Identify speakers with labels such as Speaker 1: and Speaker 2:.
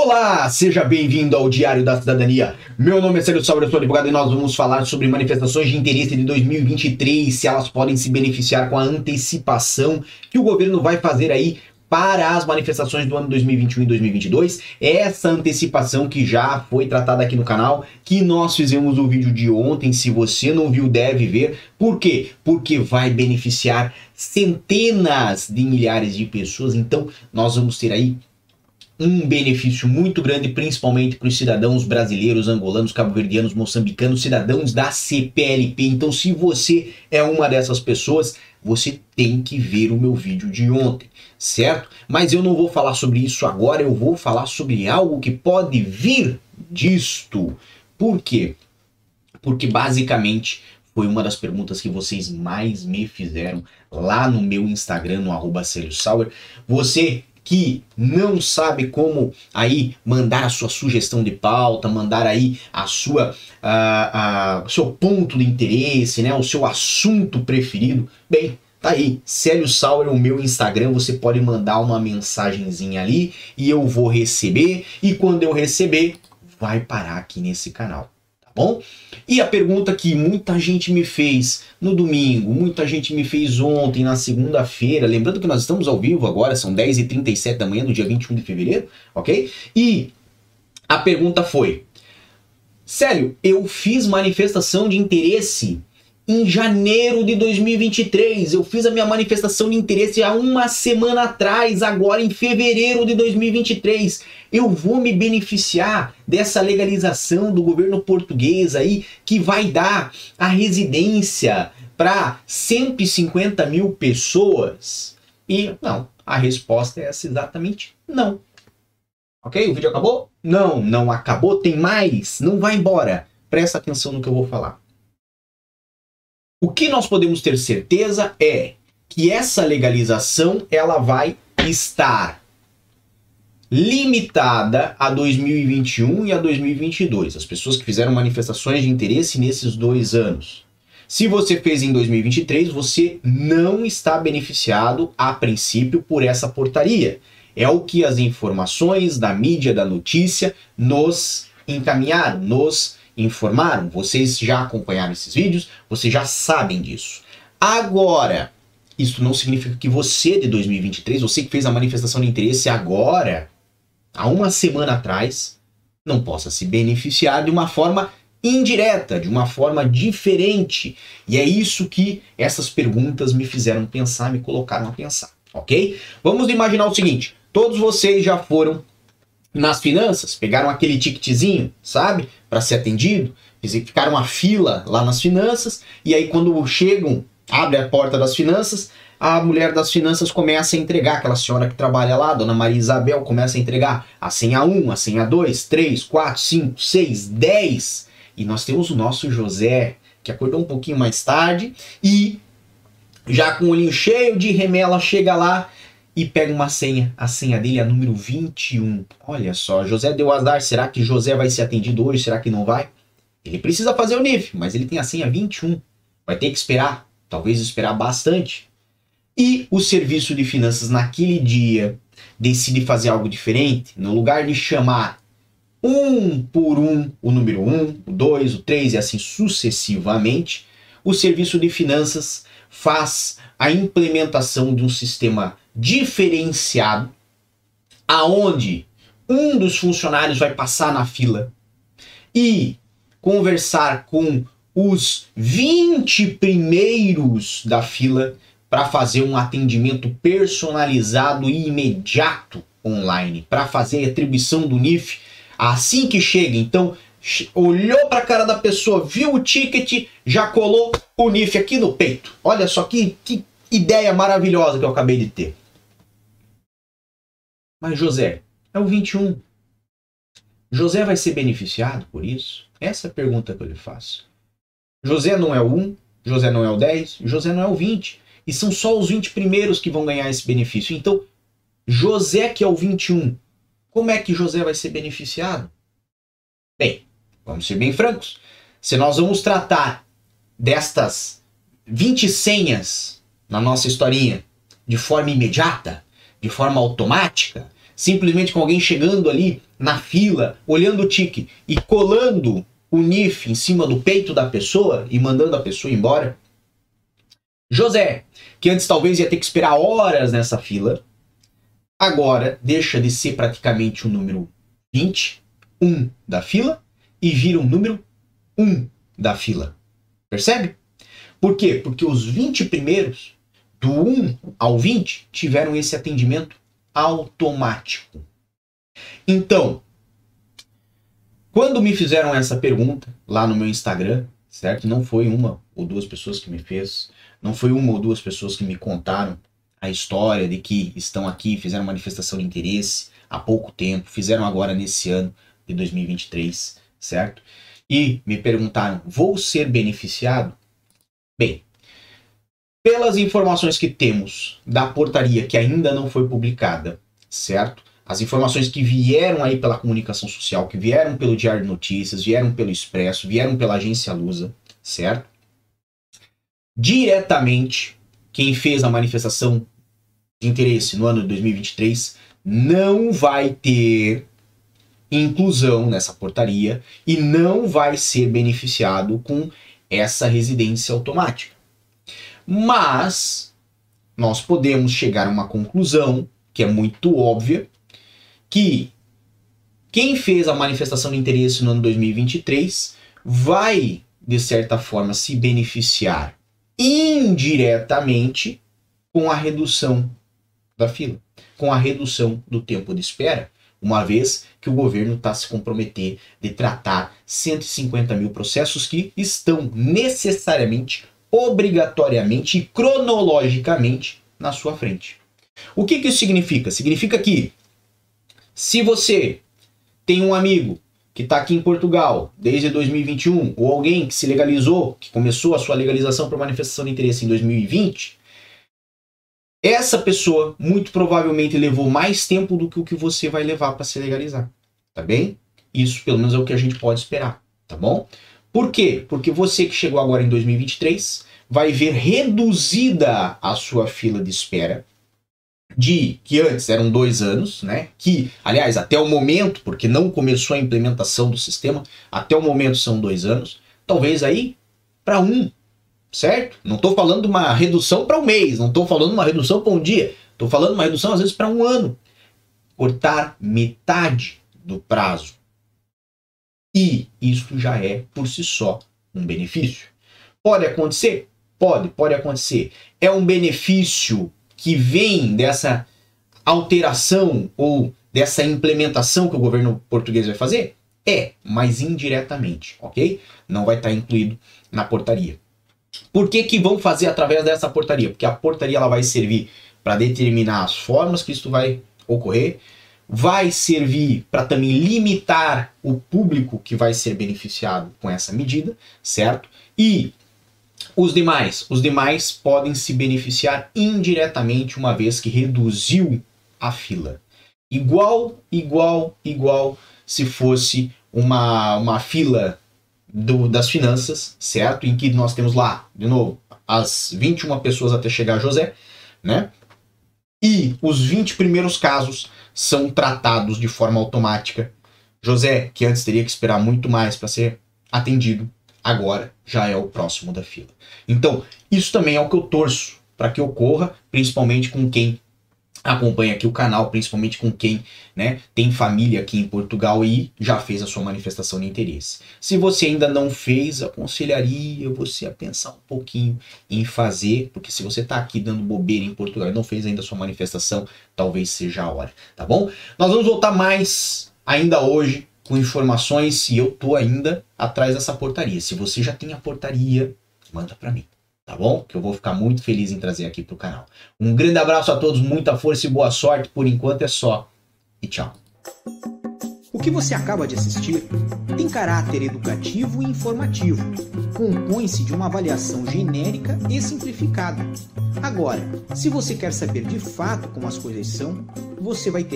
Speaker 1: Olá, seja bem-vindo ao Diário da Cidadania. Meu nome é Célio Sauer, eu sou advogado e nós vamos falar sobre manifestações de interesse de 2023, se elas podem se beneficiar com a antecipação que o governo vai fazer aí para as manifestações do ano 2021 e 2022. Essa antecipação que já foi tratada aqui no canal, que nós fizemos o vídeo de ontem. Se você não viu, deve ver. Por quê? Porque vai beneficiar centenas de milhares de pessoas. Então, nós vamos ter aí um benefício muito grande, principalmente para os cidadãos brasileiros, angolanos, cabo-verdianos, moçambicanos, cidadãos da CPLP. Então, se você é uma dessas pessoas, você tem que ver o meu vídeo de ontem, certo? Mas eu não vou falar sobre isso agora, eu vou falar sobre algo que pode vir disto. Por quê? Porque basicamente foi uma das perguntas que vocês mais me fizeram lá no meu Instagram, no arroba. Você que não sabe como aí mandar a sua sugestão de pauta, mandar aí a sua a, a, seu ponto de interesse, né, o seu assunto preferido, bem, tá aí, Célio Sauer, o meu Instagram, você pode mandar uma mensagenzinha ali e eu vou receber. E quando eu receber, vai parar aqui nesse canal bom? E a pergunta que muita gente me fez no domingo, muita gente me fez ontem, na segunda-feira, lembrando que nós estamos ao vivo agora, são 10h37 da manhã, no dia 21 de fevereiro, ok? E a pergunta foi: Sério, eu fiz manifestação de interesse em janeiro de 2023. Eu fiz a minha manifestação de interesse há uma semana atrás, agora em fevereiro de 2023. Eu vou me beneficiar dessa legalização do governo português aí, que vai dar a residência para 150 mil pessoas? E não, a resposta é essa exatamente não. Ok? O vídeo acabou? Não, não acabou, tem mais. Não vai embora. Presta atenção no que eu vou falar. O que nós podemos ter certeza é que essa legalização ela vai estar limitada a 2021 e a 2022. As pessoas que fizeram manifestações de interesse nesses dois anos. Se você fez em 2023, você não está beneficiado a princípio por essa portaria. É o que as informações da mídia da notícia nos encaminharam, nos informaram, vocês já acompanharam esses vídeos, vocês já sabem disso. Agora, isso não significa que você de 2023, você que fez a manifestação de interesse agora, há uma semana atrás, não possa se beneficiar de uma forma indireta, de uma forma diferente. E é isso que essas perguntas me fizeram pensar, me colocaram a pensar, ok? Vamos imaginar o seguinte: todos vocês já foram nas finanças, pegaram aquele ticketzinho, sabe, para ser atendido, ficaram uma fila lá nas finanças, e aí quando chegam, abre a porta das finanças, a mulher das finanças começa a entregar, aquela senhora que trabalha lá, dona Maria Isabel, começa a entregar a senha 1, a senha 2, 3, 4, 5, 6, 10. E nós temos o nosso José, que acordou um pouquinho mais tarde e já com o olhinho cheio de remela chega lá e pega uma senha. A senha dele é a número 21. Olha só, José deu azar. Será que José vai ser atendido hoje? Será que não vai? Ele precisa fazer o NIF, mas ele tem a senha 21. Vai ter que esperar, talvez esperar bastante. E o serviço de finanças naquele dia decide fazer algo diferente, no lugar de chamar um por um o número 1, um, o 2, o 3 e assim sucessivamente, o serviço de finanças faz a implementação de um sistema diferenciado, aonde um dos funcionários vai passar na fila e conversar com os 20 primeiros da fila para fazer um atendimento personalizado e imediato online, para fazer a atribuição do NIF assim que chega. Então, olhou para a cara da pessoa, viu o ticket, já colou o NIF aqui no peito. Olha só que, que ideia maravilhosa que eu acabei de ter. Mas José, é o 21. José vai ser beneficiado por isso? Essa é a pergunta que eu lhe faço. José não é o 1, José não é o 10, José não é o 20. E são só os 20 primeiros que vão ganhar esse benefício. Então, José que é o 21, como é que José vai ser beneficiado? Bem, vamos ser bem francos. Se nós vamos tratar destas 20 senhas na nossa historinha de forma imediata, de forma automática, simplesmente com alguém chegando ali na fila, olhando o tique e colando o NIF em cima do peito da pessoa e mandando a pessoa embora. José, que antes talvez ia ter que esperar horas nessa fila, agora deixa de ser praticamente o número 20, 1 da fila, e vira o número 1 da fila. Percebe? Por quê? Porque os 20 primeiros, do 1 ao 20, tiveram esse atendimento automático. Então, quando me fizeram essa pergunta lá no meu Instagram, certo? Não foi uma ou duas pessoas que me fez, não foi uma ou duas pessoas que me contaram a história de que estão aqui, fizeram manifestação de interesse há pouco tempo, fizeram agora nesse ano de 2023, certo? E me perguntaram: vou ser beneficiado? Bem, pelas informações que temos da portaria que ainda não foi publicada, certo? As informações que vieram aí pela comunicação social, que vieram pelo Diário de Notícias, vieram pelo Expresso, vieram pela agência Lusa, certo? Diretamente, quem fez a manifestação de interesse no ano de 2023 não vai ter inclusão nessa portaria e não vai ser beneficiado com essa residência automática. Mas nós podemos chegar a uma conclusão que é muito óbvia que quem fez a manifestação de interesse no ano 2023 vai de certa forma se beneficiar indiretamente com a redução da fila, com a redução do tempo de espera, uma vez que o governo está se comprometer de tratar 150 mil processos que estão necessariamente, obrigatoriamente e cronologicamente na sua frente. O que, que isso significa? Significa que se você tem um amigo que está aqui em Portugal desde 2021, ou alguém que se legalizou, que começou a sua legalização por manifestação de interesse em 2020, essa pessoa muito provavelmente levou mais tempo do que o que você vai levar para se legalizar, tá bem? Isso pelo menos é o que a gente pode esperar, tá bom? Por quê? Porque você que chegou agora em 2023 vai ver reduzida a sua fila de espera de que antes eram dois anos, né? Que, aliás, até o momento, porque não começou a implementação do sistema, até o momento são dois anos, talvez aí para um, certo? Não estou falando uma redução para um mês, não estou falando uma redução para um dia, estou falando uma redução às vezes para um ano. Cortar metade do prazo. E isso já é por si só um benefício. Pode acontecer? Pode, pode acontecer. É um benefício que vem dessa alteração ou dessa implementação que o governo português vai fazer? É, mas indiretamente, ok? Não vai estar incluído na portaria. Por que, que vão fazer através dessa portaria? Porque a portaria ela vai servir para determinar as formas que isso vai ocorrer, vai servir para também limitar o público que vai ser beneficiado com essa medida, certo? E os demais, os demais podem se beneficiar indiretamente uma vez que reduziu a fila. Igual, igual, igual se fosse uma, uma fila do, das finanças, certo? Em que nós temos lá, de novo, as 21 pessoas até chegar a José, né? E os 20 primeiros casos são tratados de forma automática. José, que antes teria que esperar muito mais para ser atendido, agora já é o próximo da fila. Então, isso também é o que eu torço para que ocorra, principalmente com quem acompanha aqui o canal, principalmente com quem né, tem família aqui em Portugal e já fez a sua manifestação de interesse. Se você ainda não fez, aconselharia você a pensar um pouquinho em fazer, porque se você está aqui dando bobeira em Portugal e não fez ainda a sua manifestação, talvez seja a hora, tá bom? Nós vamos voltar mais ainda hoje com informações se eu tô ainda atrás dessa portaria. Se você já tem a portaria, manda para mim tá bom? Que eu vou ficar muito feliz em trazer aqui pro canal. Um grande abraço a todos, muita força e boa sorte. Por enquanto é só. E tchau.
Speaker 2: O que você acaba de assistir tem caráter educativo e informativo. Compõe-se de uma avaliação genérica e simplificada. Agora, se você quer saber de fato como as coisas são, você vai ter